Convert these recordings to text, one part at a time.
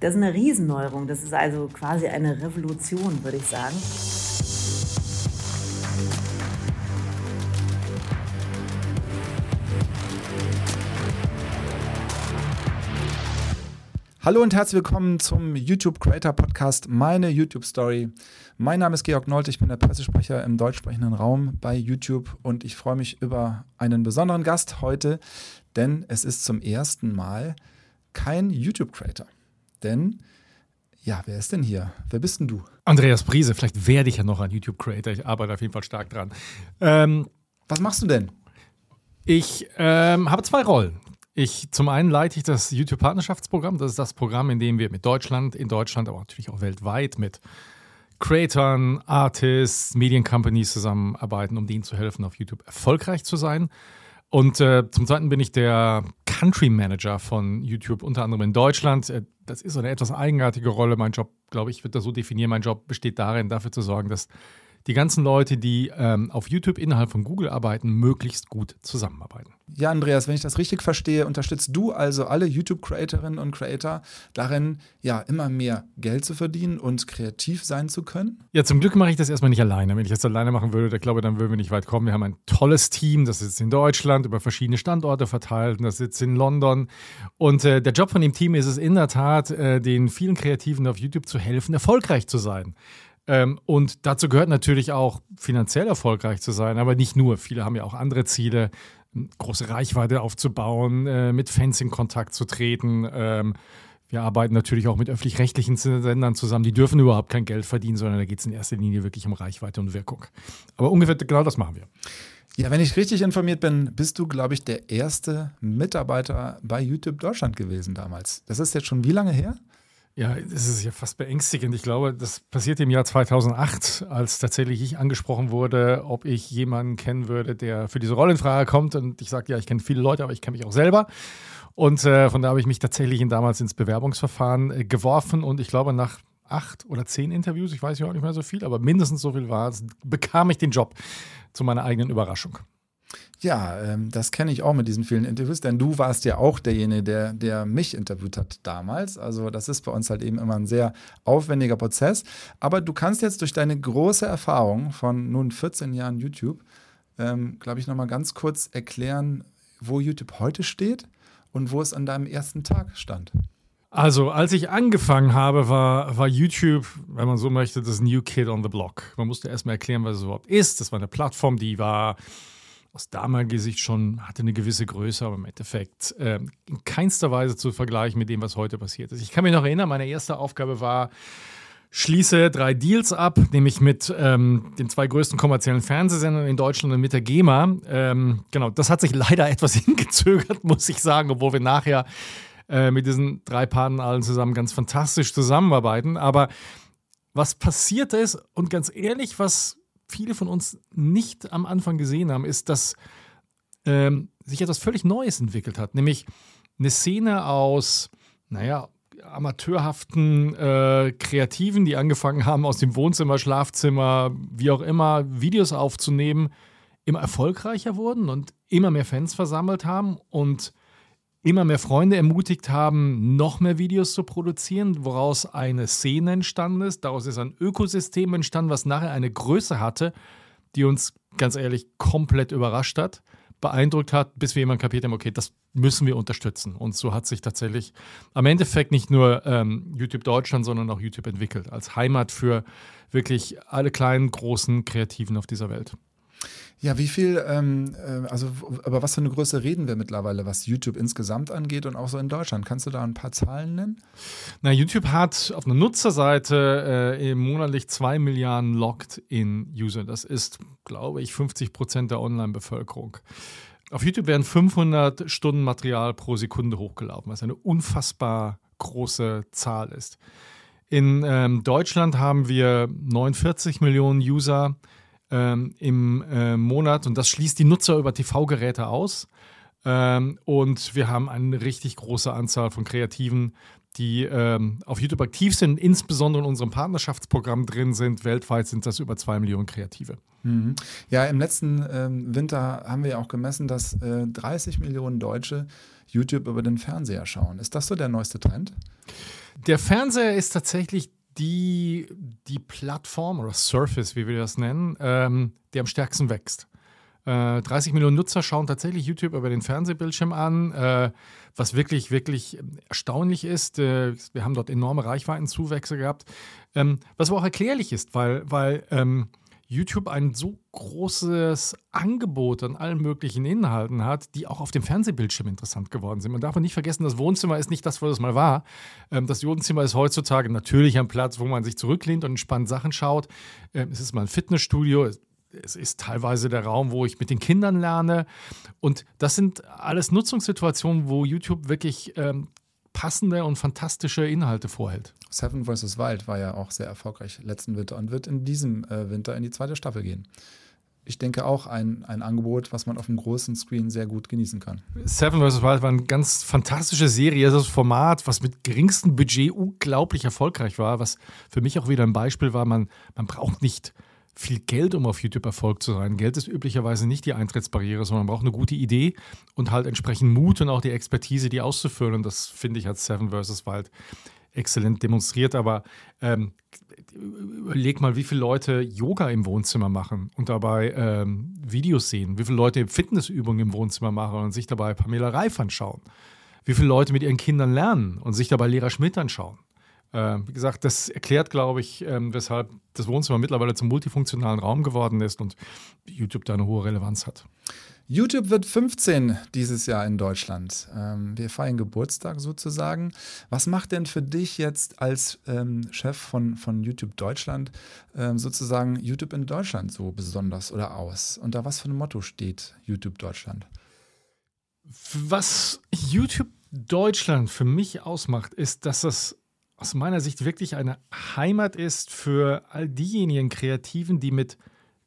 Das ist eine Riesenneuerung. Das ist also quasi eine Revolution, würde ich sagen. Hallo und herzlich willkommen zum YouTube Creator Podcast Meine YouTube Story. Mein Name ist Georg Nolte, ich bin der Pressesprecher im deutschsprechenden Raum bei YouTube und ich freue mich über einen besonderen Gast heute, denn es ist zum ersten Mal kein YouTube Creator. Denn ja, wer ist denn hier? Wer bist denn du? Andreas Briese, vielleicht werde ich ja noch ein YouTube Creator, ich arbeite auf jeden Fall stark dran. Ähm, Was machst du denn? Ich ähm, habe zwei Rollen. Ich, zum einen leite ich das YouTube-Partnerschaftsprogramm. Das ist das Programm, in dem wir mit Deutschland, in Deutschland, aber natürlich auch weltweit mit Creatoren, Artists, Mediencompanies zusammenarbeiten, um denen zu helfen, auf YouTube erfolgreich zu sein. Und äh, zum Zweiten bin ich der Country Manager von YouTube, unter anderem in Deutschland. Äh, das ist eine etwas eigenartige Rolle. Mein Job, glaube ich, wird das so definieren. Mein Job besteht darin, dafür zu sorgen, dass die ganzen Leute, die ähm, auf YouTube innerhalb von Google arbeiten, möglichst gut zusammenarbeiten. Ja, Andreas, wenn ich das richtig verstehe, unterstützt du also alle YouTube-Creatorinnen und Creator darin, ja, immer mehr Geld zu verdienen und kreativ sein zu können? Ja, zum Glück mache ich das erstmal nicht alleine. Wenn ich das alleine machen würde, ich glaube, dann würden wir nicht weit kommen. Wir haben ein tolles Team, das sitzt in Deutschland, über verschiedene Standorte verteilt, das sitzt in London. Und äh, der Job von dem Team ist es in der Tat, äh, den vielen Kreativen auf YouTube zu helfen, erfolgreich zu sein. Ähm, und dazu gehört natürlich auch, finanziell erfolgreich zu sein, aber nicht nur. Viele haben ja auch andere Ziele, große Reichweite aufzubauen, äh, mit Fans in Kontakt zu treten. Ähm, wir arbeiten natürlich auch mit öffentlich-rechtlichen Sendern zusammen. Die dürfen überhaupt kein Geld verdienen, sondern da geht es in erster Linie wirklich um Reichweite und Wirkung. Aber ungefähr genau das machen wir. Ja, wenn ich richtig informiert bin, bist du, glaube ich, der erste Mitarbeiter bei YouTube Deutschland gewesen damals. Das ist jetzt schon wie lange her? Ja, das ist ja fast beängstigend. Ich glaube, das passierte im Jahr 2008, als tatsächlich ich angesprochen wurde, ob ich jemanden kennen würde, der für diese Rolle in Frage kommt. Und ich sagte, ja, ich kenne viele Leute, aber ich kenne mich auch selber. Und äh, von da habe ich mich tatsächlich damals ins Bewerbungsverfahren äh, geworfen. Und ich glaube, nach acht oder zehn Interviews, ich weiß ja auch nicht mehr so viel, aber mindestens so viel war es, bekam ich den Job zu meiner eigenen Überraschung. Ja, ähm, das kenne ich auch mit diesen vielen Interviews, denn du warst ja auch derjenige, der, der mich interviewt hat damals. Also das ist bei uns halt eben immer ein sehr aufwendiger Prozess. Aber du kannst jetzt durch deine große Erfahrung von nun 14 Jahren YouTube, ähm, glaube ich, nochmal ganz kurz erklären, wo YouTube heute steht und wo es an deinem ersten Tag stand. Also, als ich angefangen habe, war, war YouTube, wenn man so möchte, das New Kid on the Block. Man musste erstmal erklären, was es überhaupt ist. Das war eine Plattform, die war aus damaliger Sicht schon hatte eine gewisse Größe, aber im Endeffekt äh, in keinster Weise zu vergleichen mit dem, was heute passiert ist. Ich kann mich noch erinnern, meine erste Aufgabe war, schließe drei Deals ab, nämlich mit ähm, den zwei größten kommerziellen Fernsehsendern in Deutschland und mit der GEMA. Ähm, genau, das hat sich leider etwas hingezögert, muss ich sagen, obwohl wir nachher äh, mit diesen drei Partnern allen zusammen ganz fantastisch zusammenarbeiten. Aber was passiert ist, und ganz ehrlich, was viele von uns nicht am Anfang gesehen haben, ist, dass ähm, sich etwas völlig Neues entwickelt hat. Nämlich eine Szene aus, naja, amateurhaften äh, Kreativen, die angefangen haben, aus dem Wohnzimmer, Schlafzimmer, wie auch immer, Videos aufzunehmen, immer erfolgreicher wurden und immer mehr Fans versammelt haben und immer mehr Freunde ermutigt haben, noch mehr Videos zu produzieren, woraus eine Szene entstanden ist. Daraus ist ein Ökosystem entstanden, was nachher eine Größe hatte, die uns ganz ehrlich komplett überrascht hat, beeindruckt hat, bis wir jemand kapiert haben, okay, das müssen wir unterstützen. Und so hat sich tatsächlich am Endeffekt nicht nur ähm, YouTube Deutschland, sondern auch YouTube entwickelt, als Heimat für wirklich alle kleinen, großen Kreativen auf dieser Welt. Ja, wie viel, ähm, äh, also über was für eine Größe reden wir mittlerweile, was YouTube insgesamt angeht und auch so in Deutschland? Kannst du da ein paar Zahlen nennen? Na, YouTube hat auf einer Nutzerseite äh, monatlich zwei Milliarden Logged-in-User. Das ist, glaube ich, 50 Prozent der Online-Bevölkerung. Auf YouTube werden 500 Stunden Material pro Sekunde hochgeladen, was eine unfassbar große Zahl ist. In ähm, Deutschland haben wir 49 Millionen User ähm, im äh, Monat und das schließt die Nutzer über TV-Geräte aus. Ähm, und wir haben eine richtig große Anzahl von Kreativen, die ähm, auf YouTube aktiv sind, insbesondere in unserem Partnerschaftsprogramm drin sind. Weltweit sind das über zwei Millionen Kreative. Mhm. Ja, im letzten ähm, Winter haben wir ja auch gemessen, dass äh, 30 Millionen Deutsche YouTube über den Fernseher schauen. Ist das so der neueste Trend? Der Fernseher ist tatsächlich die, die Plattform oder Surface, wie wir das nennen, ähm, die am stärksten wächst. 30 äh, Millionen Nutzer schauen tatsächlich YouTube über den Fernsehbildschirm an, äh, was wirklich, wirklich erstaunlich ist. Äh, wir haben dort enorme Reichweitenzuwächse gehabt, ähm, was aber auch erklärlich ist, weil, weil ähm, YouTube ein so großes Angebot an allen möglichen Inhalten hat, die auch auf dem Fernsehbildschirm interessant geworden sind. Man darf nicht vergessen, das Wohnzimmer ist nicht das, was es mal war. Ähm, das Wohnzimmer ist heutzutage natürlich ein Platz, wo man sich zurücklehnt und entspannt Sachen schaut. Es ist mal ein Fitnessstudio, es ist teilweise der Raum, wo ich mit den Kindern lerne. Und das sind alles Nutzungssituationen, wo YouTube wirklich ähm, passende und fantastische Inhalte vorhält. Seven vs. Wild war ja auch sehr erfolgreich letzten Winter und wird in diesem äh, Winter in die zweite Staffel gehen. Ich denke auch ein, ein Angebot, was man auf dem großen Screen sehr gut genießen kann. Seven vs. Wild war eine ganz fantastische Serie. Das Format, was mit geringstem Budget unglaublich erfolgreich war, was für mich auch wieder ein Beispiel war, man, man braucht nicht viel Geld, um auf YouTube Erfolg zu sein. Geld ist üblicherweise nicht die Eintrittsbarriere, sondern man braucht eine gute Idee und halt entsprechend Mut und auch die Expertise, die auszuführen. Und das finde ich hat Seven vs. Wild exzellent demonstriert. Aber ähm, überleg mal, wie viele Leute Yoga im Wohnzimmer machen und dabei ähm, Videos sehen, wie viele Leute Fitnessübungen im Wohnzimmer machen und sich dabei Pamela Reif anschauen, wie viele Leute mit ihren Kindern lernen und sich dabei Lehrer Schmidt anschauen. Äh, wie gesagt, das erklärt, glaube ich, ähm, weshalb das Wohnzimmer mittlerweile zum multifunktionalen Raum geworden ist und YouTube da eine hohe Relevanz hat. YouTube wird 15 dieses Jahr in Deutschland. Ähm, wir feiern Geburtstag sozusagen. Was macht denn für dich jetzt als ähm, Chef von, von YouTube Deutschland ähm, sozusagen YouTube in Deutschland so besonders oder aus? Unter was für ein Motto steht YouTube Deutschland? Was YouTube Deutschland für mich ausmacht, ist, dass es aus meiner Sicht wirklich eine Heimat ist für all diejenigen Kreativen, die mit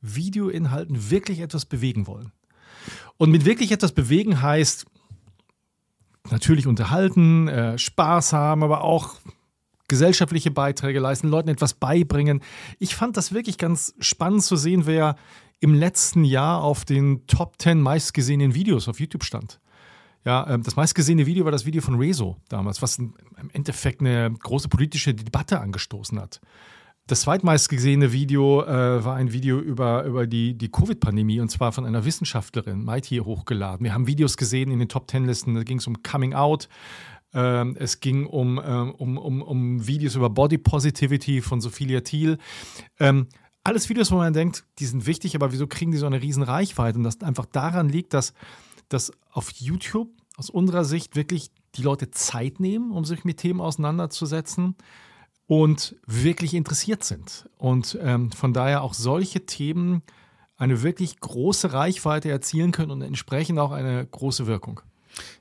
Videoinhalten wirklich etwas bewegen wollen. Und mit wirklich etwas bewegen heißt natürlich unterhalten, äh, Spaß haben, aber auch gesellschaftliche Beiträge leisten, Leuten etwas beibringen. Ich fand das wirklich ganz spannend zu sehen, wer im letzten Jahr auf den Top 10 meistgesehenen Videos auf YouTube stand. Ja, ähm, das meistgesehene Video war das Video von Rezo damals, was im Endeffekt eine große politische Debatte angestoßen hat. Das zweitmeistgesehene Video äh, war ein Video über, über die, die Covid-Pandemie und zwar von einer Wissenschaftlerin, Mighty, hochgeladen. Wir haben Videos gesehen in den Top Ten-Listen, da ging es um Coming Out, ähm, es ging um, ähm, um, um, um Videos über Body Positivity von Sophia Thiel. Ähm, alles Videos, wo man denkt, die sind wichtig, aber wieso kriegen die so eine riesen Reichweite? Und das einfach daran liegt, dass dass auf YouTube aus unserer Sicht wirklich die Leute Zeit nehmen, um sich mit Themen auseinanderzusetzen und wirklich interessiert sind. Und ähm, von daher auch solche Themen eine wirklich große Reichweite erzielen können und entsprechend auch eine große Wirkung.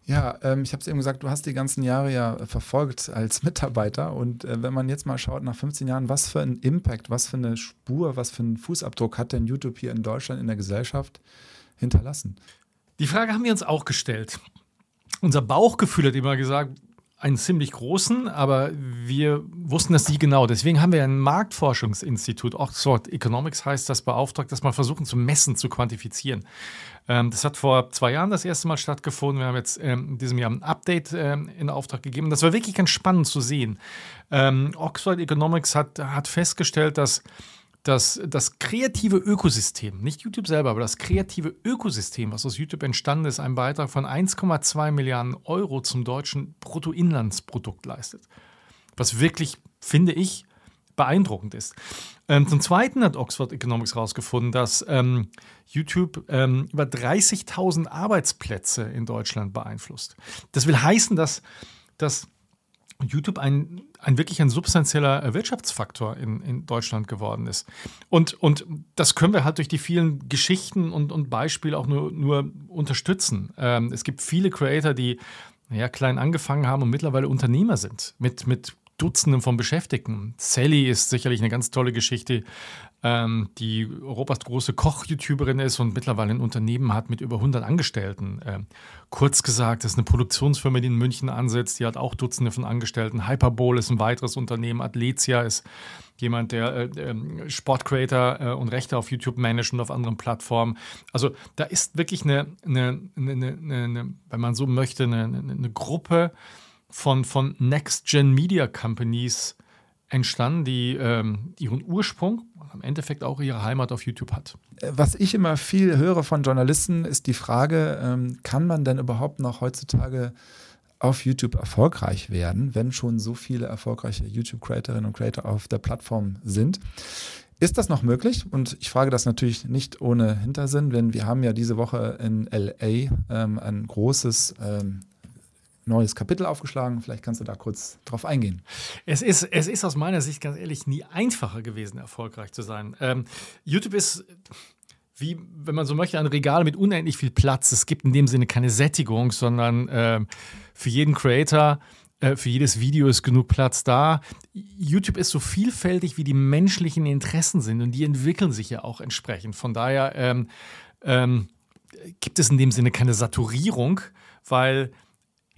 Ja, ähm, ich habe es eben gesagt, du hast die ganzen Jahre ja verfolgt als Mitarbeiter und äh, wenn man jetzt mal schaut nach 15 Jahren, was für einen Impact, was für eine Spur, was für einen Fußabdruck hat denn YouTube hier in Deutschland in der Gesellschaft hinterlassen? Die Frage haben wir uns auch gestellt. Unser Bauchgefühl hat immer gesagt, einen ziemlich großen, aber wir wussten das nie genau. Deswegen haben wir ein Marktforschungsinstitut, Oxford Economics heißt das, beauftragt, das mal versuchen zu messen, zu quantifizieren. Ähm, das hat vor zwei Jahren das erste Mal stattgefunden. Wir haben jetzt ähm, in diesem Jahr ein Update ähm, in Auftrag gegeben. Das war wirklich ganz spannend zu sehen. Oxford Economics hat, hat festgestellt, dass dass das kreative Ökosystem, nicht YouTube selber, aber das kreative Ökosystem, was aus YouTube entstanden ist, einen Beitrag von 1,2 Milliarden Euro zum deutschen Bruttoinlandsprodukt leistet. Was wirklich, finde ich, beeindruckend ist. Ähm, zum Zweiten hat Oxford Economics herausgefunden, dass ähm, YouTube ähm, über 30.000 Arbeitsplätze in Deutschland beeinflusst. Das will heißen, dass, dass YouTube ein, ein wirklich ein substanzieller Wirtschaftsfaktor in, in Deutschland geworden ist. Und, und das können wir halt durch die vielen Geschichten und, und Beispiele auch nur, nur unterstützen. Ähm, es gibt viele Creator, die ja, klein angefangen haben und mittlerweile Unternehmer sind mit, mit Dutzenden von Beschäftigten. Sally ist sicherlich eine ganz tolle Geschichte, ähm, die Europas große Koch-YouTuberin ist und mittlerweile ein Unternehmen hat mit über 100 Angestellten. Ähm, kurz gesagt, das ist eine Produktionsfirma, die in München ansetzt. Die hat auch Dutzende von Angestellten. Hyperbole ist ein weiteres Unternehmen. Athletia ist jemand, der äh, äh, Sportcreator äh, und Rechte auf YouTube managt und auf anderen Plattformen. Also da ist wirklich eine, eine, eine, eine wenn man so möchte, eine, Gruppe von, von Next-Gen-Media Companies entstanden, die ähm, ihren Ursprung im Endeffekt auch ihre Heimat auf YouTube hat. Was ich immer viel höre von Journalisten, ist die Frage, ähm, kann man denn überhaupt noch heutzutage auf YouTube erfolgreich werden, wenn schon so viele erfolgreiche YouTube-Creatorinnen und Creator auf der Plattform sind? Ist das noch möglich? Und ich frage das natürlich nicht ohne Hintersinn, denn wir haben ja diese Woche in LA ähm, ein großes ähm, neues Kapitel aufgeschlagen. Vielleicht kannst du da kurz drauf eingehen. Es ist, es ist aus meiner Sicht ganz ehrlich nie einfacher gewesen, erfolgreich zu sein. Ähm, YouTube ist wie, wenn man so möchte, ein Regal mit unendlich viel Platz. Es gibt in dem Sinne keine Sättigung, sondern äh, für jeden Creator, äh, für jedes Video ist genug Platz da. YouTube ist so vielfältig, wie die menschlichen Interessen sind und die entwickeln sich ja auch entsprechend. Von daher ähm, ähm, gibt es in dem Sinne keine Saturierung, weil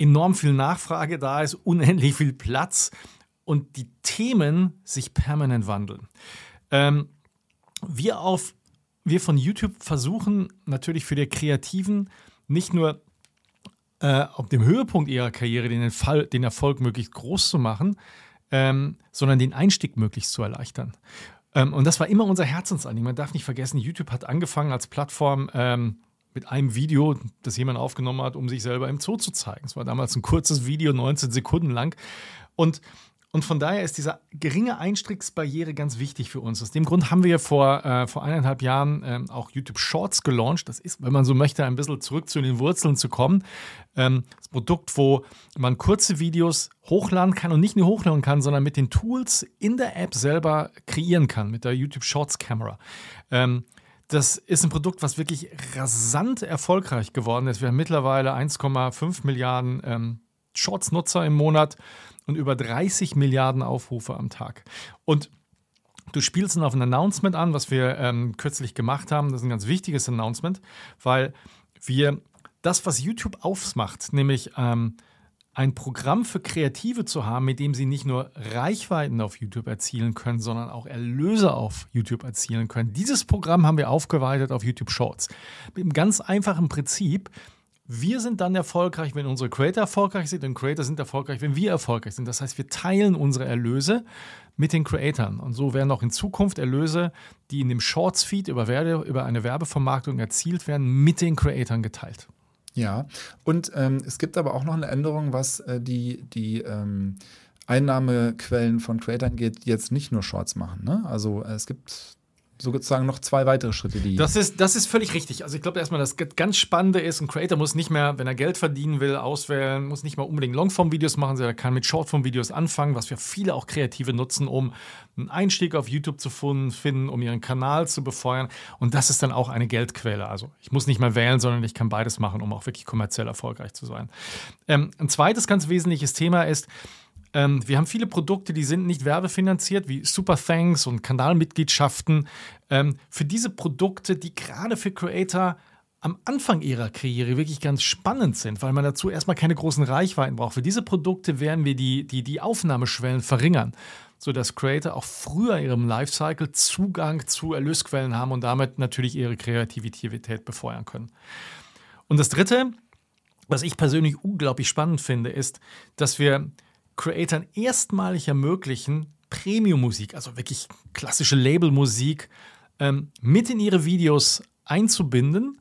enorm viel Nachfrage da ist, unendlich viel Platz und die Themen sich permanent wandeln. Ähm, wir, auf, wir von YouTube versuchen natürlich für die Kreativen nicht nur äh, auf dem Höhepunkt ihrer Karriere den, Fall, den Erfolg möglichst groß zu machen, ähm, sondern den Einstieg möglichst zu erleichtern. Ähm, und das war immer unser Herzensanliegen. Man darf nicht vergessen, YouTube hat angefangen als Plattform ähm, mit einem Video, das jemand aufgenommen hat, um sich selber im Zoo zu zeigen. Es war damals ein kurzes Video, 19 Sekunden lang. Und, und von daher ist diese geringe Einstiegsbarriere ganz wichtig für uns. Aus dem Grund haben wir vor, äh, vor eineinhalb Jahren ähm, auch YouTube Shorts gelauncht. Das ist, wenn man so möchte, ein bisschen zurück zu den Wurzeln zu kommen. Ähm, das Produkt, wo man kurze Videos hochladen kann und nicht nur hochladen kann, sondern mit den Tools in der App selber kreieren kann, mit der YouTube Shorts Camera. Ähm, das ist ein Produkt, was wirklich rasant erfolgreich geworden ist. Wir haben mittlerweile 1,5 Milliarden ähm, Shorts-Nutzer im Monat und über 30 Milliarden Aufrufe am Tag. Und du spielst dann auf ein Announcement an, was wir ähm, kürzlich gemacht haben. Das ist ein ganz wichtiges Announcement, weil wir das, was YouTube aufmacht, nämlich ähm, ein Programm für Kreative zu haben, mit dem sie nicht nur Reichweiten auf YouTube erzielen können, sondern auch Erlöse auf YouTube erzielen können. Dieses Programm haben wir aufgeweitet auf YouTube Shorts. Mit einem ganz einfachen Prinzip. Wir sind dann erfolgreich, wenn unsere Creator erfolgreich sind und Creator sind erfolgreich, wenn wir erfolgreich sind. Das heißt, wir teilen unsere Erlöse mit den Creatoren. Und so werden auch in Zukunft Erlöse, die in dem Shorts-Feed über, über eine Werbevermarktung erzielt werden, mit den Creatoren geteilt. Ja, und ähm, es gibt aber auch noch eine Änderung, was äh, die, die ähm, Einnahmequellen von Creators geht, jetzt nicht nur Shorts machen. Ne? Also äh, es gibt sozusagen noch zwei weitere Schritte, die. Das ist, das ist völlig richtig. Also ich glaube erstmal, das ganz Spannende ist, ein Creator muss nicht mehr, wenn er Geld verdienen will, auswählen, muss nicht mal unbedingt Longform-Videos machen, sondern er kann mit Shortform-Videos anfangen, was wir viele auch Kreative nutzen, um einen Einstieg auf YouTube zu finden, um ihren Kanal zu befeuern. Und das ist dann auch eine Geldquelle. Also ich muss nicht mehr wählen, sondern ich kann beides machen, um auch wirklich kommerziell erfolgreich zu sein. Ähm, ein zweites ganz wesentliches Thema ist, ähm, wir haben viele Produkte, die sind nicht werbefinanziert, wie Super Thanks und Kanalmitgliedschaften. Ähm, für diese Produkte, die gerade für Creator am Anfang ihrer Karriere wirklich ganz spannend sind, weil man dazu erstmal keine großen Reichweiten braucht. Für diese Produkte werden wir die, die, die Aufnahmeschwellen verringern, sodass Creator auch früher in ihrem Lifecycle Zugang zu Erlösquellen haben und damit natürlich ihre Kreativität befeuern können. Und das Dritte, was ich persönlich unglaublich spannend finde, ist, dass wir Creatoren erstmalig ermöglichen, Premium-Musik, also wirklich klassische Label-Musik, ähm, mit in ihre Videos einzubinden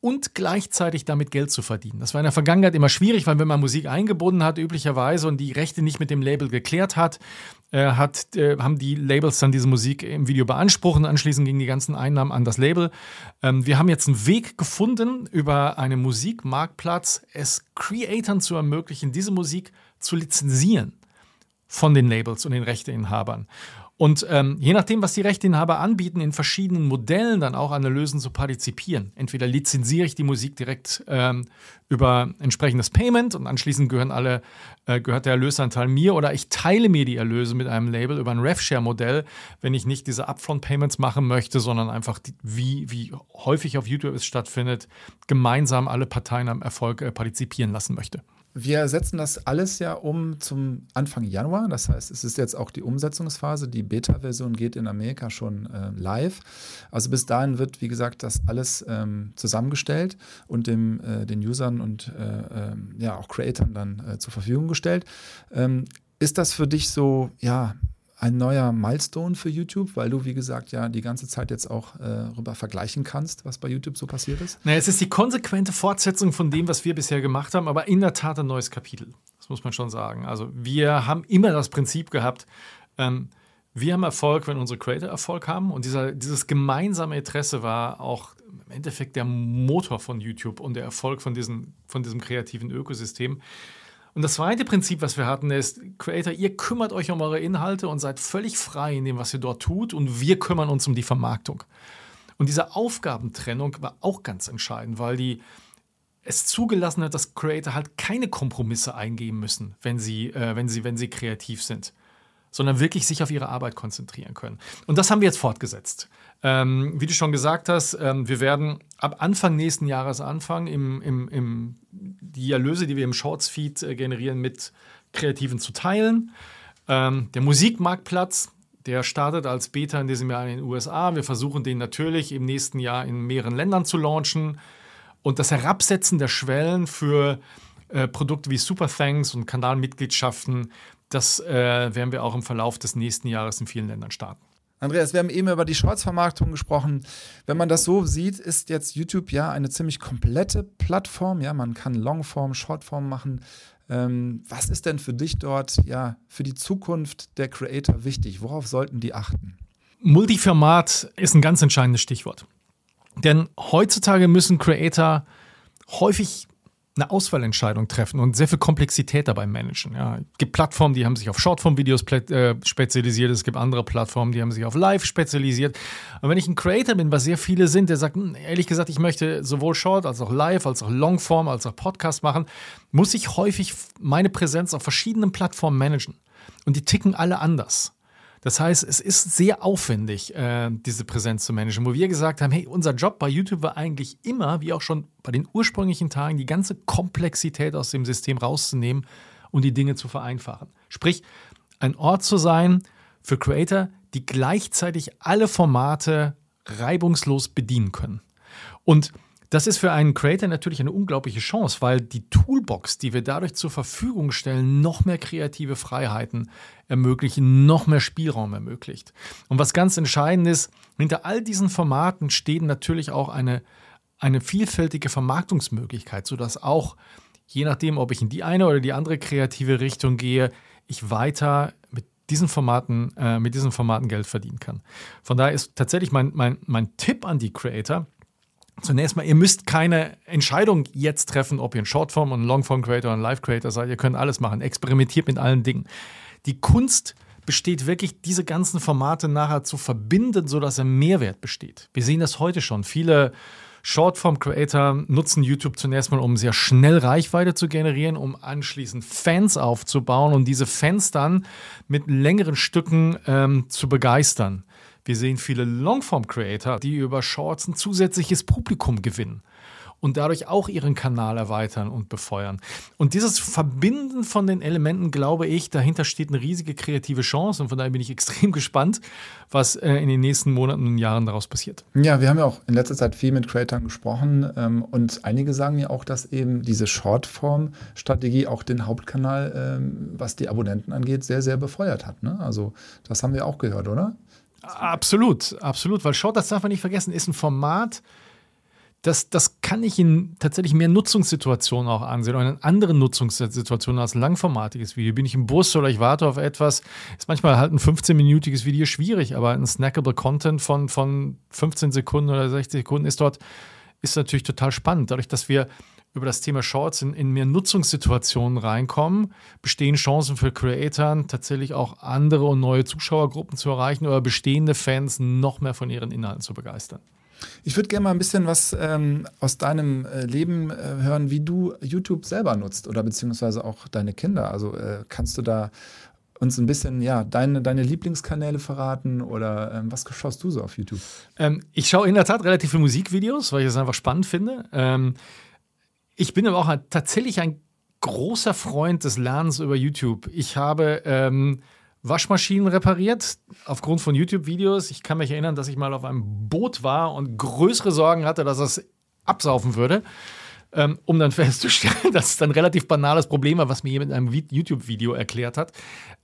und gleichzeitig damit Geld zu verdienen. Das war in der Vergangenheit immer schwierig, weil wenn man Musik eingebunden hat, üblicherweise und die Rechte nicht mit dem Label geklärt hat, äh, hat äh, haben die Labels dann diese Musik im Video beansprucht und anschließend gingen die ganzen Einnahmen an das Label. Ähm, wir haben jetzt einen Weg gefunden, über einen Musikmarktplatz es Creatoren zu ermöglichen, diese Musik zu lizenzieren von den Labels und den Rechteinhabern. Und ähm, je nachdem, was die Rechteinhaber anbieten, in verschiedenen Modellen dann auch an Erlösen zu partizipieren. Entweder lizenziere ich die Musik direkt ähm, über entsprechendes Payment und anschließend gehören alle, äh, gehört der Erlösanteil mir oder ich teile mir die Erlöse mit einem Label über ein RevShare-Modell, wenn ich nicht diese Upfront-Payments machen möchte, sondern einfach, die, wie, wie häufig auf YouTube es stattfindet, gemeinsam alle Parteien am Erfolg äh, partizipieren lassen möchte. Wir setzen das alles ja um zum Anfang Januar. Das heißt, es ist jetzt auch die Umsetzungsphase. Die Beta-Version geht in Amerika schon äh, live. Also bis dahin wird, wie gesagt, das alles ähm, zusammengestellt und dem, äh, den Usern und äh, ähm, ja auch Creatoren dann äh, zur Verfügung gestellt. Ähm, ist das für dich so, ja, ein neuer Milestone für YouTube, weil du, wie gesagt, ja die ganze Zeit jetzt auch äh, rüber vergleichen kannst, was bei YouTube so passiert ist? Naja, es ist die konsequente Fortsetzung von dem, was wir bisher gemacht haben, aber in der Tat ein neues Kapitel. Das muss man schon sagen. Also wir haben immer das Prinzip gehabt, ähm, wir haben Erfolg, wenn unsere Creator Erfolg haben. Und dieser, dieses gemeinsame Interesse war auch im Endeffekt der Motor von YouTube und der Erfolg von, diesen, von diesem kreativen Ökosystem. Und das zweite Prinzip, was wir hatten, ist, Creator, ihr kümmert euch um eure Inhalte und seid völlig frei in dem, was ihr dort tut und wir kümmern uns um die Vermarktung. Und diese Aufgabentrennung war auch ganz entscheidend, weil die es zugelassen hat, dass Creator halt keine Kompromisse eingehen müssen, wenn sie, äh, wenn sie, wenn sie kreativ sind sondern wirklich sich auf ihre Arbeit konzentrieren können. Und das haben wir jetzt fortgesetzt. Ähm, wie du schon gesagt hast, ähm, wir werden ab Anfang nächsten Jahres anfangen, im, im, im, die Erlöse, die wir im Shorts-Feed äh, generieren, mit Kreativen zu teilen. Ähm, der Musikmarktplatz, der startet als Beta in diesem Jahr in den USA. Wir versuchen den natürlich im nächsten Jahr in mehreren Ländern zu launchen. Und das Herabsetzen der Schwellen für äh, Produkte wie Super Thanks und Kanalmitgliedschaften, das äh, werden wir auch im Verlauf des nächsten Jahres in vielen Ländern starten. Andreas, wir haben eben über die Shorts-Vermarktung gesprochen. Wenn man das so sieht, ist jetzt YouTube ja eine ziemlich komplette Plattform. Ja, man kann Longform, Shortform machen. Ähm, was ist denn für dich dort ja für die Zukunft der Creator wichtig? Worauf sollten die achten? Multiformat ist ein ganz entscheidendes Stichwort. Denn heutzutage müssen Creator häufig eine Auswahlentscheidung treffen und sehr viel Komplexität dabei managen. Ja, es gibt Plattformen, die haben sich auf Shortform-Videos äh, spezialisiert, es gibt andere Plattformen, die haben sich auf Live spezialisiert. Und wenn ich ein Creator bin, was sehr viele sind, der sagt, hm, ehrlich gesagt, ich möchte sowohl Short als auch Live, als auch Longform, als auch Podcast machen, muss ich häufig meine Präsenz auf verschiedenen Plattformen managen. Und die ticken alle anders. Das heißt, es ist sehr aufwendig, äh, diese Präsenz zu managen, wo wir gesagt haben, hey, unser Job bei YouTube war eigentlich immer, wie auch schon bei den ursprünglichen Tagen, die ganze Komplexität aus dem System rauszunehmen und die Dinge zu vereinfachen. Sprich, ein Ort zu sein für Creator, die gleichzeitig alle Formate reibungslos bedienen können. Und das ist für einen Creator natürlich eine unglaubliche Chance, weil die Toolbox, die wir dadurch zur Verfügung stellen, noch mehr kreative Freiheiten ermöglichen, noch mehr Spielraum ermöglicht. Und was ganz entscheidend ist, hinter all diesen Formaten steht natürlich auch eine, eine vielfältige Vermarktungsmöglichkeit, sodass auch, je nachdem, ob ich in die eine oder die andere kreative Richtung gehe, ich weiter mit diesen Formaten, äh, mit diesen Formaten Geld verdienen kann. Von daher ist tatsächlich mein, mein, mein Tipp an die Creator, Zunächst mal, ihr müsst keine Entscheidung jetzt treffen, ob ihr ein Shortform, ein Longform Creator, ein Live Creator seid. Ihr könnt alles machen. Experimentiert mit allen Dingen. Die Kunst besteht wirklich, diese ganzen Formate nachher zu verbinden, sodass ein Mehrwert besteht. Wir sehen das heute schon. Viele Shortform-Creator nutzen YouTube zunächst mal, um sehr schnell Reichweite zu generieren, um anschließend Fans aufzubauen und diese Fans dann mit längeren Stücken ähm, zu begeistern. Wir sehen viele Longform-Creator, die über Shorts ein zusätzliches Publikum gewinnen und dadurch auch ihren Kanal erweitern und befeuern. Und dieses Verbinden von den Elementen, glaube ich, dahinter steht eine riesige kreative Chance und von daher bin ich extrem gespannt, was äh, in den nächsten Monaten und Jahren daraus passiert. Ja, wir haben ja auch in letzter Zeit viel mit Creatoren gesprochen ähm, und einige sagen ja auch, dass eben diese Shortform-Strategie auch den Hauptkanal, ähm, was die Abonnenten angeht, sehr, sehr befeuert hat. Ne? Also das haben wir auch gehört, oder? Absolut, absolut, weil Short, das darf man nicht vergessen, ist ein Format, das, das kann ich in tatsächlich mehr Nutzungssituationen auch ansehen oder in anderen Nutzungssituationen als ein langformatiges Video. Bin ich im Bus oder ich warte auf etwas, ist manchmal halt ein 15-minütiges Video schwierig, aber ein snackable Content von, von 15 Sekunden oder 60 Sekunden ist dort, ist natürlich total spannend. Dadurch, dass wir über das Thema Shorts in, in mehr Nutzungssituationen reinkommen, bestehen Chancen für Creatoren, tatsächlich auch andere und neue Zuschauergruppen zu erreichen oder bestehende Fans noch mehr von ihren Inhalten zu begeistern. Ich würde gerne mal ein bisschen was ähm, aus deinem äh, Leben äh, hören, wie du YouTube selber nutzt oder beziehungsweise auch deine Kinder. Also äh, kannst du da uns ein bisschen ja, deine, deine Lieblingskanäle verraten oder ähm, was schaust du so auf YouTube? Ähm, ich schaue in der Tat relativ viele Musikvideos, weil ich es einfach spannend finde. Ähm, ich bin aber auch ein, tatsächlich ein großer Freund des Lernens über YouTube. Ich habe ähm, Waschmaschinen repariert aufgrund von YouTube-Videos. Ich kann mich erinnern, dass ich mal auf einem Boot war und größere Sorgen hatte, dass es absaufen würde ähm, um dann festzustellen, dass es dann ein relativ banales Problem war, was mir jemand in einem YouTube-Video erklärt hat.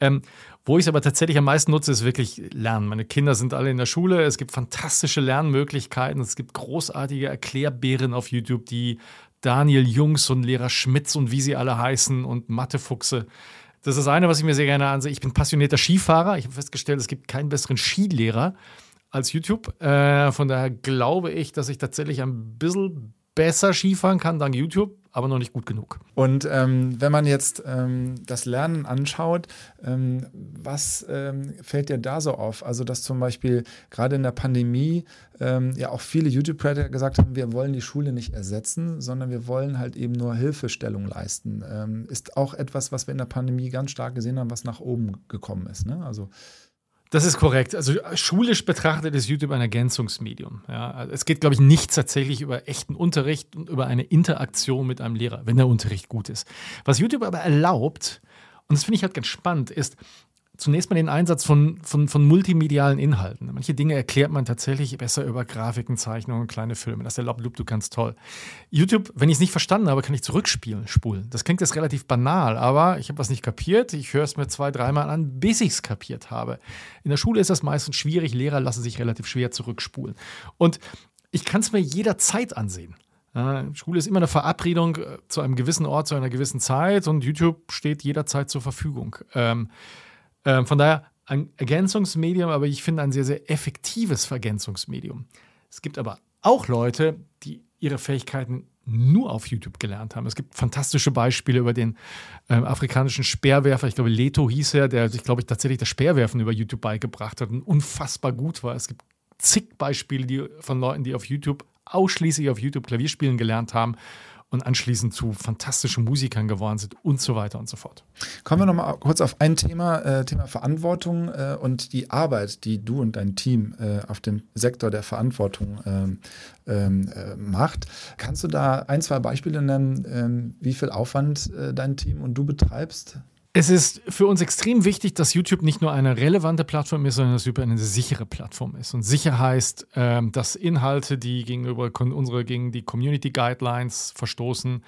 Ähm, wo ich es aber tatsächlich am meisten nutze, ist wirklich Lernen. Meine Kinder sind alle in der Schule. Es gibt fantastische Lernmöglichkeiten. Es gibt großartige Erklärbären auf YouTube, die Daniel Jungs und Lehrer Schmitz und wie sie alle heißen und Mathefuchse. Das ist das eine, was ich mir sehr gerne ansehe. Ich bin passionierter Skifahrer. Ich habe festgestellt, es gibt keinen besseren Skilehrer als YouTube. Äh, von daher glaube ich, dass ich tatsächlich ein bisschen besser Skifahren kann dank YouTube, aber noch nicht gut genug. Und ähm, wenn man jetzt ähm, das Lernen anschaut, ähm, was ähm, fällt dir da so auf? Also, dass zum Beispiel gerade in der Pandemie ähm, ja auch viele YouTube-Creator gesagt haben, wir wollen die Schule nicht ersetzen, sondern wir wollen halt eben nur Hilfestellung leisten. Ähm, ist auch etwas, was wir in der Pandemie ganz stark gesehen haben, was nach oben gekommen ist. Ne? Also das ist korrekt. Also schulisch betrachtet ist YouTube ein Ergänzungsmedium. Ja, es geht, glaube ich, nicht tatsächlich über echten Unterricht und über eine Interaktion mit einem Lehrer, wenn der Unterricht gut ist. Was YouTube aber erlaubt, und das finde ich halt ganz spannend, ist, zunächst mal den Einsatz von, von, von multimedialen Inhalten. Manche Dinge erklärt man tatsächlich besser über Grafiken, Zeichnungen, kleine Filme. Das erlaubt Loop, du kannst toll. YouTube, wenn ich es nicht verstanden habe, kann ich zurückspielen, spulen. Das klingt jetzt relativ banal, aber ich habe was nicht kapiert. Ich höre es mir zwei, dreimal an, bis ich es kapiert habe. In der Schule ist das meistens schwierig. Lehrer lassen sich relativ schwer zurückspulen. Und ich kann es mir jederzeit ansehen. Schule ist immer eine Verabredung äh, zu einem gewissen Ort, zu einer gewissen Zeit und YouTube steht jederzeit zur Verfügung. Ähm, ähm, von daher ein Ergänzungsmedium, aber ich finde ein sehr, sehr effektives Vergänzungsmedium. Es gibt aber auch Leute, die ihre Fähigkeiten nur auf YouTube gelernt haben. Es gibt fantastische Beispiele über den äh, afrikanischen Speerwerfer, ich glaube Leto hieß er, der sich, glaube ich, tatsächlich das Speerwerfen über YouTube beigebracht hat und unfassbar gut war. Es gibt zig Beispiele die, von Leuten, die auf YouTube ausschließlich auf YouTube Klavierspielen gelernt haben und anschließend zu fantastischen Musikern geworden sind und so weiter und so fort. Kommen wir nochmal kurz auf ein Thema, äh, Thema Verantwortung äh, und die Arbeit, die du und dein Team äh, auf dem Sektor der Verantwortung ähm, ähm, äh, macht. Kannst du da ein, zwei Beispiele nennen, ähm, wie viel Aufwand äh, dein Team und du betreibst? Es ist für uns extrem wichtig, dass YouTube nicht nur eine relevante Plattform ist, sondern dass YouTube eine sichere Plattform ist. Und sicher heißt, ähm, dass Inhalte, die gegenüber unsere gegen die Community Guidelines verstoßen,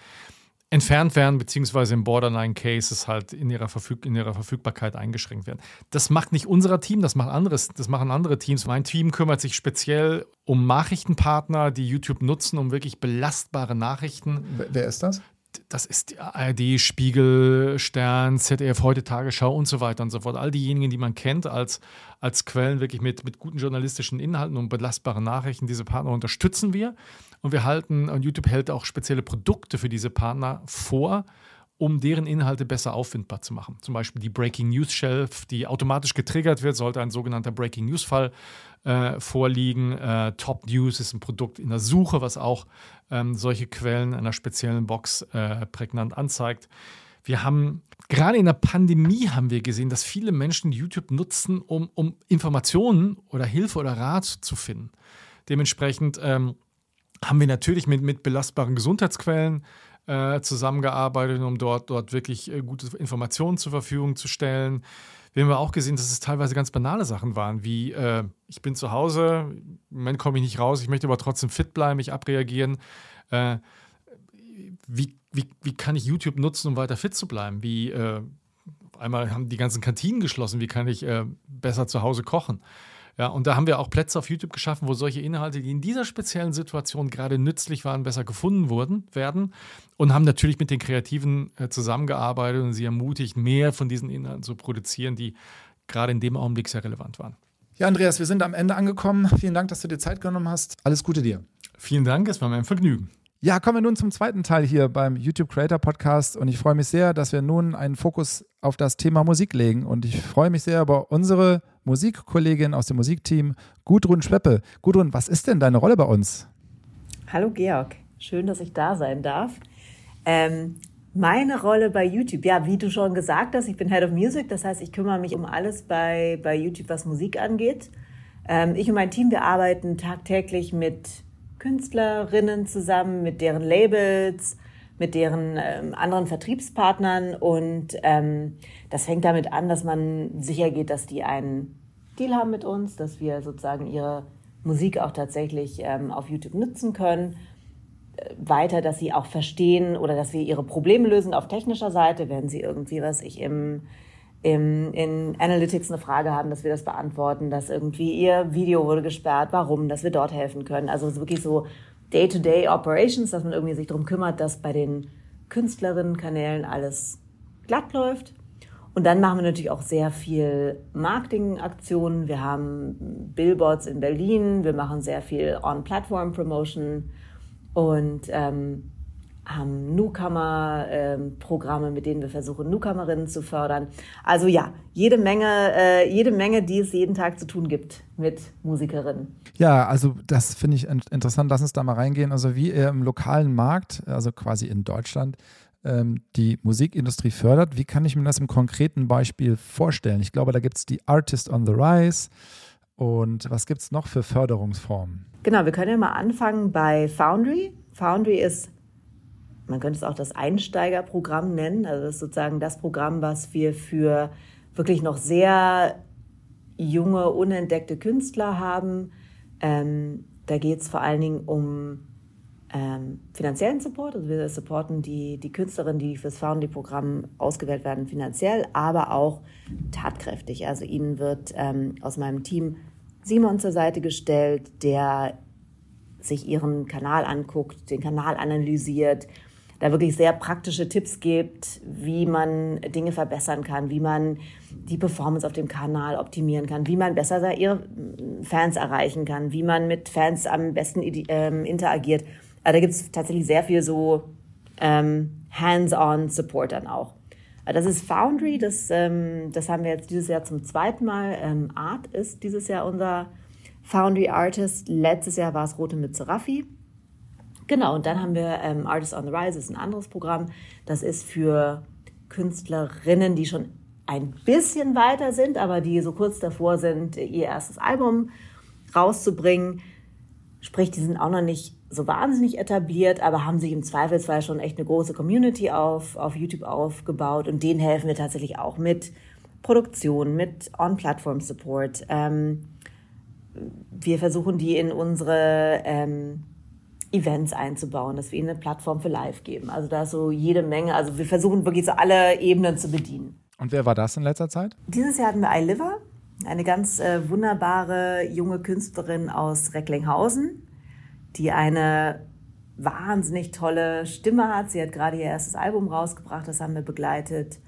entfernt werden, beziehungsweise im Borderline Cases halt in ihrer, Verfüg in ihrer Verfügbarkeit eingeschränkt werden. Das macht nicht unser Team, das, macht anderes, das machen andere Teams. Mein Team kümmert sich speziell um Nachrichtenpartner, die YouTube nutzen, um wirklich belastbare Nachrichten. Wer ist das? Das ist die ARD, Spiegel, Stern, ZDF, Heute, Tagesschau und so weiter und so fort. All diejenigen, die man kennt als, als Quellen wirklich mit, mit guten journalistischen Inhalten und belastbaren Nachrichten, diese Partner unterstützen wir. Und wir halten, und YouTube hält auch spezielle Produkte für diese Partner vor, um deren Inhalte besser auffindbar zu machen. Zum Beispiel die Breaking News Shelf, die automatisch getriggert wird, sollte ein sogenannter Breaking News Fall äh, vorliegen. Äh, Top News ist ein Produkt in der Suche, was auch ähm, solche Quellen in einer speziellen Box äh, prägnant anzeigt. Wir haben gerade in der Pandemie haben wir gesehen, dass viele Menschen YouTube nutzen, um, um Informationen oder Hilfe oder Rat zu finden. Dementsprechend ähm, haben wir natürlich mit, mit belastbaren Gesundheitsquellen äh, zusammengearbeitet, um dort, dort wirklich äh, gute Informationen zur Verfügung zu stellen. Wir haben auch gesehen, dass es teilweise ganz banale Sachen waren, wie äh, ich bin zu Hause, im Moment komme ich nicht raus, ich möchte aber trotzdem fit bleiben, mich abreagieren. Äh, wie, wie, wie kann ich YouTube nutzen, um weiter fit zu bleiben? Wie äh, einmal haben die ganzen Kantinen geschlossen, wie kann ich äh, besser zu Hause kochen? Ja, und da haben wir auch Plätze auf YouTube geschaffen, wo solche Inhalte, die in dieser speziellen Situation gerade nützlich waren, besser gefunden wurden, werden und haben natürlich mit den Kreativen äh, zusammengearbeitet und sie ermutigt, mehr von diesen Inhalten zu produzieren, die gerade in dem Augenblick sehr relevant waren. Ja, Andreas, wir sind am Ende angekommen. Vielen Dank, dass du dir Zeit genommen hast. Alles Gute dir. Vielen Dank, es war mir ein Vergnügen. Ja, kommen wir nun zum zweiten Teil hier beim YouTube Creator Podcast und ich freue mich sehr, dass wir nun einen Fokus auf das Thema Musik legen und ich freue mich sehr über unsere Musikkollegin aus dem Musikteam, Gudrun Schweppe. Gudrun, was ist denn deine Rolle bei uns? Hallo Georg, schön, dass ich da sein darf. Ähm, meine Rolle bei YouTube, ja, wie du schon gesagt hast, ich bin Head of Music, das heißt, ich kümmere mich um alles bei, bei YouTube, was Musik angeht. Ähm, ich und mein Team, wir arbeiten tagtäglich mit Künstlerinnen zusammen, mit deren Labels, mit deren ähm, anderen Vertriebspartnern. Und ähm, das fängt damit an, dass man sicher geht, dass die einen Deal haben mit uns, dass wir sozusagen ihre Musik auch tatsächlich ähm, auf YouTube nutzen können. Äh, weiter, dass sie auch verstehen oder dass wir ihre Probleme lösen auf technischer Seite, wenn sie irgendwie was ich im im, in Analytics eine Frage haben, dass wir das beantworten, dass irgendwie ihr Video wurde gesperrt, warum, dass wir dort helfen können. Also wirklich so Day-to-Day -Day Operations, dass man irgendwie sich darum kümmert, dass bei den Künstlerinnen-Kanälen alles glatt läuft. Und dann machen wir natürlich auch sehr viel Marketingaktionen. Wir haben Billboards in Berlin, wir machen sehr viel On-Platform-Promotion und ähm, haben Newcomer-Programme, mit denen wir versuchen, Newcomerinnen zu fördern. Also ja, jede Menge, äh, jede Menge, die es jeden Tag zu tun gibt mit Musikerinnen. Ja, also das finde ich interessant. Lass uns da mal reingehen. Also wie ihr im lokalen Markt, also quasi in Deutschland, ähm, die Musikindustrie fördert. Wie kann ich mir das im konkreten Beispiel vorstellen? Ich glaube, da gibt es die Artist on the Rise. Und was gibt es noch für Förderungsformen? Genau, wir können ja mal anfangen bei Foundry. Foundry ist man könnte es auch das Einsteigerprogramm nennen. Also das ist sozusagen das Programm, was wir für wirklich noch sehr junge, unentdeckte Künstler haben. Ähm, da geht es vor allen Dingen um ähm, finanziellen Support. Also wir supporten die, die Künstlerinnen, die fürs Foundry-Programm ausgewählt werden, finanziell, aber auch tatkräftig. Also ihnen wird ähm, aus meinem Team Simon zur Seite gestellt, der sich ihren Kanal anguckt, den Kanal analysiert da wirklich sehr praktische Tipps gibt, wie man Dinge verbessern kann, wie man die Performance auf dem Kanal optimieren kann, wie man besser ihre Fans erreichen kann, wie man mit Fans am besten ähm, interagiert. Also da gibt es tatsächlich sehr viel so ähm, hands-on Support dann auch. Das ist Foundry, das, ähm, das haben wir jetzt dieses Jahr zum zweiten Mal. Ähm, Art ist dieses Jahr unser Foundry Artist. Letztes Jahr war es Rote mit Seraphi. Genau, und dann haben wir ähm, Artists on the Rise, ist ein anderes Programm. Das ist für Künstlerinnen, die schon ein bisschen weiter sind, aber die so kurz davor sind, ihr erstes Album rauszubringen. Sprich, die sind auch noch nicht so wahnsinnig etabliert, aber haben sich im Zweifelsfall schon echt eine große Community auf, auf YouTube aufgebaut und denen helfen wir tatsächlich auch mit Produktion, mit On-Platform-Support. Ähm, wir versuchen die in unsere ähm, Events einzubauen, dass wir ihnen eine Plattform für Live geben. Also da ist so jede Menge. Also wir versuchen wirklich so alle Ebenen zu bedienen. Und wer war das in letzter Zeit? Dieses Jahr hatten wir iLiver, eine ganz äh, wunderbare junge Künstlerin aus Recklinghausen, die eine wahnsinnig tolle Stimme hat. Sie hat gerade ihr erstes Album rausgebracht, das haben wir begleitet.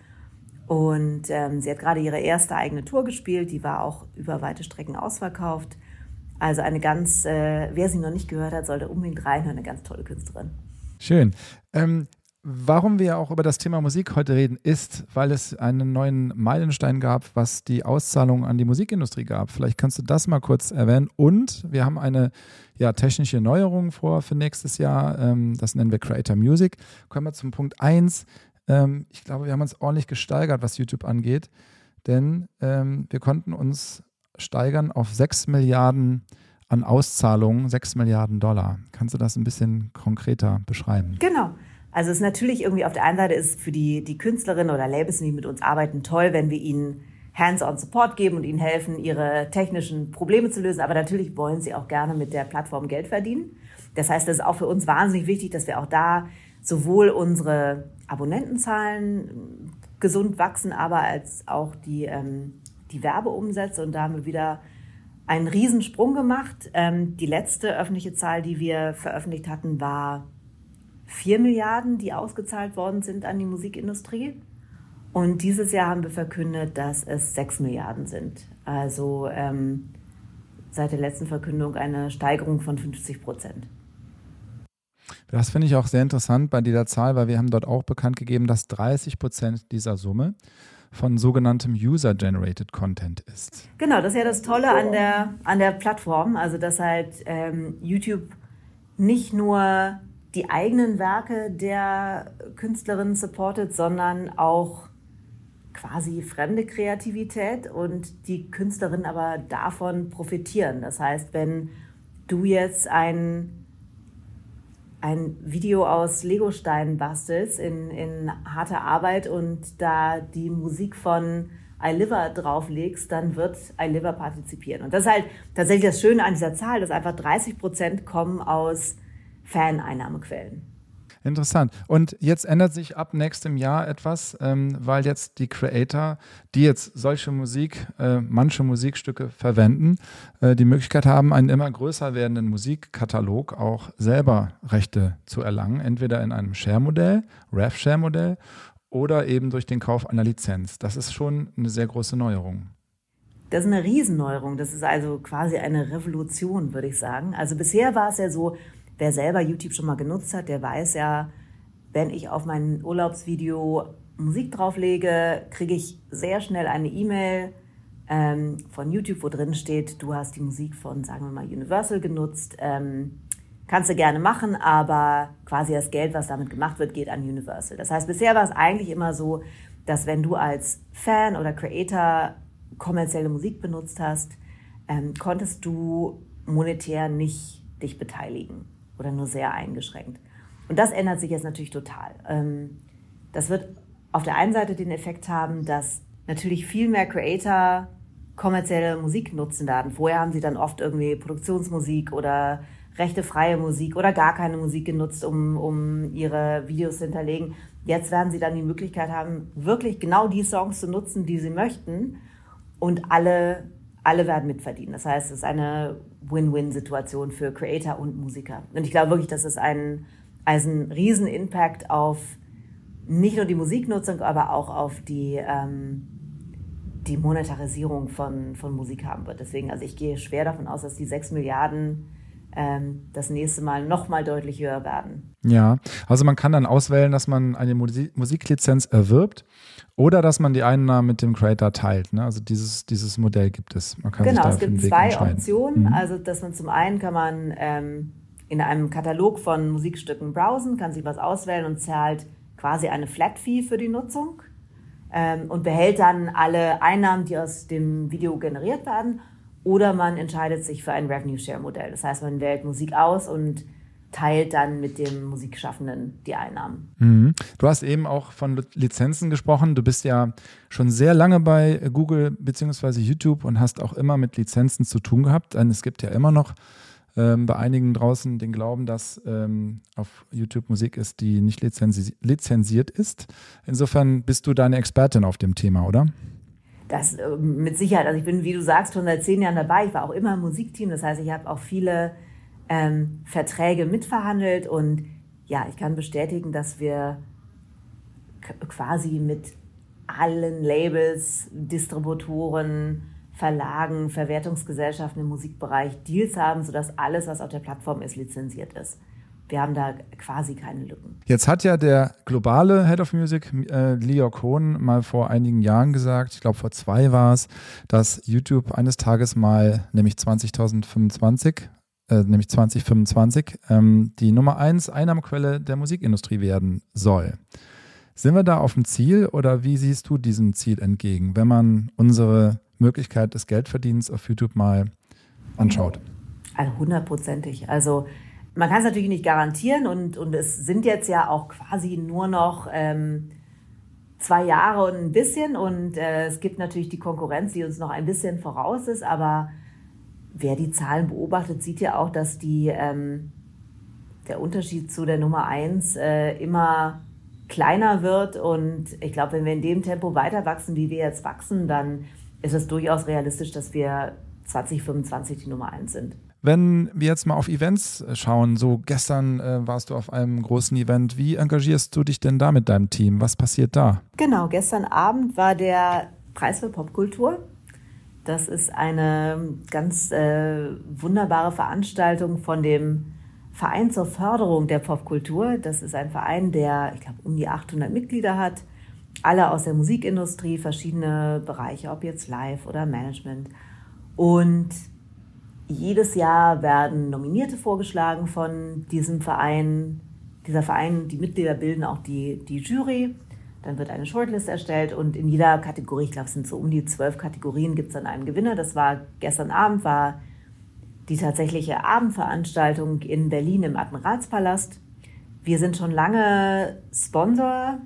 Und ähm, sie hat gerade ihre erste eigene Tour gespielt, die war auch über weite Strecken ausverkauft. Also eine ganz, äh, wer sie noch nicht gehört hat, sollte unbedingt reinhören, eine ganz tolle Künstlerin. Schön. Ähm, warum wir auch über das Thema Musik heute reden, ist, weil es einen neuen Meilenstein gab, was die Auszahlung an die Musikindustrie gab. Vielleicht kannst du das mal kurz erwähnen. Und wir haben eine ja, technische Neuerung vor für nächstes Jahr. Ähm, das nennen wir Creator Music. Kommen wir zum Punkt 1. Ähm, ich glaube, wir haben uns ordentlich gesteigert, was YouTube angeht. Denn ähm, wir konnten uns steigern auf 6 Milliarden an Auszahlungen, 6 Milliarden Dollar. Kannst du das ein bisschen konkreter beschreiben? Genau. Also es ist natürlich irgendwie auf der einen Seite ist für die, die Künstlerinnen oder Labels, die mit uns arbeiten, toll, wenn wir ihnen Hands-on Support geben und ihnen helfen, ihre technischen Probleme zu lösen. Aber natürlich wollen sie auch gerne mit der Plattform Geld verdienen. Das heißt, es ist auch für uns wahnsinnig wichtig, dass wir auch da sowohl unsere Abonnentenzahlen gesund wachsen, aber als auch die ähm, die Werbeumsätze und da haben wir wieder einen Riesensprung gemacht. Ähm, die letzte öffentliche Zahl, die wir veröffentlicht hatten, war 4 Milliarden, die ausgezahlt worden sind an die Musikindustrie. Und dieses Jahr haben wir verkündet, dass es 6 Milliarden sind. Also ähm, seit der letzten Verkündung eine Steigerung von 50 Prozent. Das finde ich auch sehr interessant bei dieser Zahl, weil wir haben dort auch bekannt gegeben, dass 30 Prozent dieser Summe von sogenanntem User-Generated Content ist. Genau, das ist ja das Tolle an der, an der Plattform, also dass halt ähm, YouTube nicht nur die eigenen Werke der Künstlerin supportet, sondern auch quasi fremde Kreativität und die Künstlerinnen aber davon profitieren. Das heißt, wenn du jetzt ein, ein Video aus Legosteinen bastelst in, in harter Arbeit und da die Musik von iLiver drauflegst, dann wird iLiver partizipieren. Und das ist halt tatsächlich das Schöne an dieser Zahl, dass einfach 30 Prozent kommen aus Fan-Einnahmequellen. Interessant. Und jetzt ändert sich ab nächstem Jahr etwas, ähm, weil jetzt die Creator, die jetzt solche Musik, äh, manche Musikstücke verwenden, äh, die Möglichkeit haben, einen immer größer werdenden Musikkatalog auch selber Rechte zu erlangen, entweder in einem Share-Modell, Rev-Share-Modell oder eben durch den Kauf einer Lizenz. Das ist schon eine sehr große Neuerung. Das ist eine Riesenneuerung. Das ist also quasi eine Revolution, würde ich sagen. Also bisher war es ja so, Wer selber YouTube schon mal genutzt hat, der weiß ja, wenn ich auf mein Urlaubsvideo Musik drauflege, kriege ich sehr schnell eine E-Mail ähm, von YouTube, wo drin steht, du hast die Musik von, sagen wir mal, Universal genutzt. Ähm, kannst du gerne machen, aber quasi das Geld, was damit gemacht wird, geht an Universal. Das heißt, bisher war es eigentlich immer so, dass wenn du als Fan oder Creator kommerzielle Musik benutzt hast, ähm, konntest du monetär nicht dich beteiligen oder nur sehr eingeschränkt. Und das ändert sich jetzt natürlich total. Ähm, das wird auf der einen Seite den Effekt haben, dass natürlich viel mehr Creator kommerzielle Musik nutzen werden. Vorher haben sie dann oft irgendwie Produktionsmusik oder rechtefreie Musik oder gar keine Musik genutzt, um, um ihre Videos zu hinterlegen. Jetzt werden sie dann die Möglichkeit haben, wirklich genau die Songs zu nutzen, die sie möchten. Und alle alle werden mitverdienen. Das heißt, es ist eine Win-Win-Situation für Creator und Musiker. Und ich glaube wirklich, dass es einen, also einen riesen Impact auf nicht nur die Musiknutzung, aber auch auf die, ähm, die Monetarisierung von, von Musik haben wird. Deswegen, also ich gehe schwer davon aus, dass die 6 Milliarden das nächste Mal noch mal deutlich höher werden. Ja, also man kann dann auswählen, dass man eine Musik Musiklizenz erwirbt oder dass man die Einnahmen mit dem Creator teilt. Ne? Also dieses, dieses Modell gibt es. genau, es gibt zwei Optionen. Mhm. Also dass man zum einen kann man ähm, in einem Katalog von Musikstücken browsen, kann sich was auswählen und zahlt quasi eine Flat Fee für die Nutzung ähm, und behält dann alle Einnahmen, die aus dem Video generiert werden. Oder man entscheidet sich für ein Revenue Share Modell. Das heißt, man wählt Musik aus und teilt dann mit dem Musikschaffenden die Einnahmen. Mhm. Du hast eben auch von Lizenzen gesprochen. Du bist ja schon sehr lange bei Google bzw. YouTube und hast auch immer mit Lizenzen zu tun gehabt. Denn es gibt ja immer noch ähm, bei einigen draußen den Glauben, dass ähm, auf YouTube Musik ist, die nicht lizenzi lizenziert ist. Insofern bist du deine Expertin auf dem Thema, oder? Das äh, mit Sicherheit. Also ich bin, wie du sagst, schon seit zehn Jahren dabei. Ich war auch immer im Musikteam. Das heißt, ich habe auch viele ähm, Verträge mitverhandelt und ja, ich kann bestätigen, dass wir quasi mit allen Labels, Distributoren, Verlagen, Verwertungsgesellschaften im Musikbereich Deals haben, sodass alles, was auf der Plattform ist, lizenziert ist. Wir haben da quasi keine Lücken. Jetzt hat ja der globale Head of Music, äh, Leo Cohn, mal vor einigen Jahren gesagt, ich glaube vor zwei war es, dass YouTube eines Tages mal, nämlich 2025, äh, nämlich 2025, ähm, die Nummer eins Einnahmequelle der Musikindustrie werden soll. Sind wir da auf dem Ziel oder wie siehst du diesem Ziel entgegen, wenn man unsere Möglichkeit des Geldverdienens auf YouTube mal anschaut? Also hundertprozentig. Also man kann es natürlich nicht garantieren und, und es sind jetzt ja auch quasi nur noch ähm, zwei Jahre und ein bisschen und äh, es gibt natürlich die Konkurrenz, die uns noch ein bisschen voraus ist, aber wer die Zahlen beobachtet, sieht ja auch, dass die, ähm, der Unterschied zu der Nummer eins äh, immer kleiner wird. Und ich glaube, wenn wir in dem Tempo weiter wachsen, wie wir jetzt wachsen, dann ist es durchaus realistisch, dass wir 2025 die Nummer eins sind. Wenn wir jetzt mal auf Events schauen, so gestern äh, warst du auf einem großen Event, wie engagierst du dich denn da mit deinem Team? Was passiert da? Genau, gestern Abend war der Preis für Popkultur das ist eine ganz äh, wunderbare Veranstaltung von dem Verein zur Förderung der Popkultur. Das ist ein Verein, der, ich glaube, um die 800 Mitglieder hat. Alle aus der Musikindustrie, verschiedene Bereiche, ob jetzt Live oder Management. Und jedes Jahr werden Nominierte vorgeschlagen von diesem Verein. Dieser Verein, die Mitglieder bilden auch die, die Jury. Dann wird eine Shortlist erstellt und in jeder Kategorie, ich glaube, es sind so um die zwölf Kategorien, gibt es dann einen Gewinner. Das war gestern Abend, war die tatsächliche Abendveranstaltung in Berlin im Admiralspalast. Wir sind schon lange Sponsor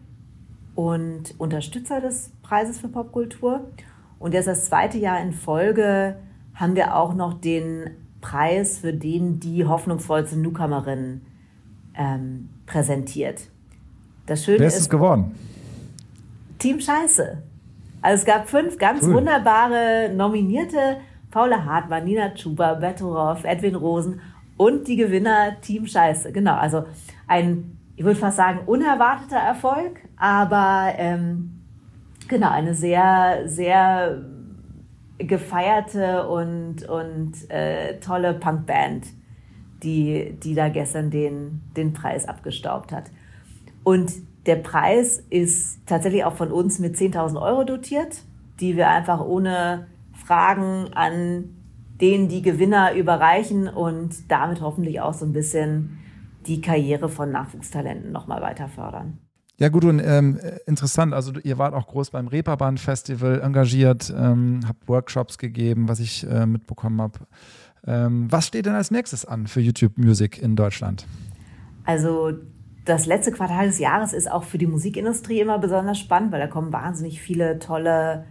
und Unterstützer des Preises für Popkultur. Und jetzt das zweite Jahr in Folge haben wir auch noch den Preis für den die hoffnungsvollste Newcomerin ähm, präsentiert. Das Schöne Wer ist, ist geworden? Team Scheiße. Also es gab fünf ganz cool. wunderbare Nominierte. Paula Hartmann, Nina Tschuba, Bertorov, Edwin Rosen und die Gewinner Team Scheiße. Genau, also ein, ich würde fast sagen, unerwarteter Erfolg, aber ähm, genau, eine sehr, sehr gefeierte und, und äh, tolle Punkband, die, die da gestern den, den Preis abgestaubt hat. Und der Preis ist tatsächlich auch von uns mit 10.000 Euro dotiert, die wir einfach ohne Fragen an den die Gewinner überreichen und damit hoffentlich auch so ein bisschen die Karriere von Nachwuchstalenten nochmal weiter fördern. Ja, gut und ähm, interessant. Also ihr wart auch groß beim Reeperbahn Festival engagiert, ähm, habt Workshops gegeben, was ich äh, mitbekommen habe. Ähm, was steht denn als nächstes an für YouTube Music in Deutschland? Also das letzte Quartal des Jahres ist auch für die Musikindustrie immer besonders spannend, weil da kommen wahnsinnig viele tolle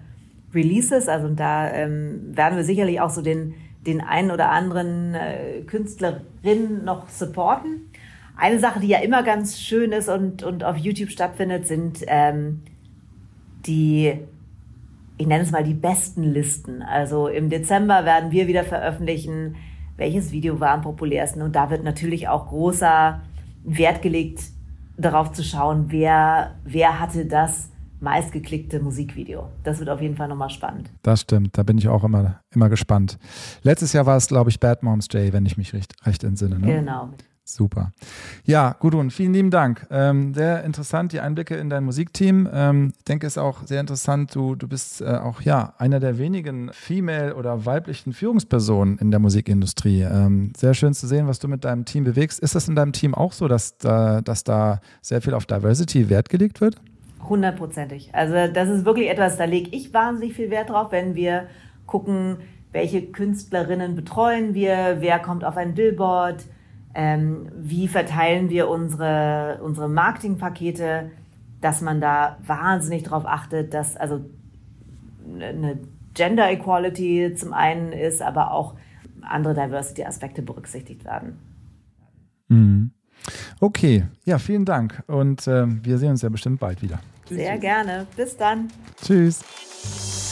Releases. Also da ähm, werden wir sicherlich auch so den, den einen oder anderen äh, Künstlerin noch supporten. Eine Sache, die ja immer ganz schön ist und, und auf YouTube stattfindet, sind ähm, die, ich nenne es mal die besten Listen. Also im Dezember werden wir wieder veröffentlichen, welches Video war am populärsten. Und da wird natürlich auch großer Wert gelegt, darauf zu schauen, wer, wer hatte das meistgeklickte Musikvideo. Das wird auf jeden Fall nochmal spannend. Das stimmt, da bin ich auch immer, immer gespannt. Letztes Jahr war es, glaube ich, Bad Moms Day, wenn ich mich recht, recht entsinne. Ne? Genau. Super. Ja, Gudrun, vielen lieben Dank. Ähm, sehr interessant, die Einblicke in dein Musikteam. Ähm, ich denke, es ist auch sehr interessant, du, du bist äh, auch ja einer der wenigen female- oder weiblichen Führungspersonen in der Musikindustrie. Ähm, sehr schön zu sehen, was du mit deinem Team bewegst. Ist das in deinem Team auch so, dass da, dass da sehr viel auf Diversity Wert gelegt wird? Hundertprozentig. Also das ist wirklich etwas, da lege ich wahnsinnig viel Wert drauf, wenn wir gucken, welche Künstlerinnen betreuen wir, wer kommt auf ein Billboard, ähm, wie verteilen wir unsere, unsere Marketingpakete, dass man da wahnsinnig darauf achtet, dass also eine Gender Equality zum einen ist, aber auch andere Diversity-Aspekte berücksichtigt werden. Mhm. Okay, ja, vielen Dank und äh, wir sehen uns ja bestimmt bald wieder. Sehr gerne. Bis dann. Tschüss.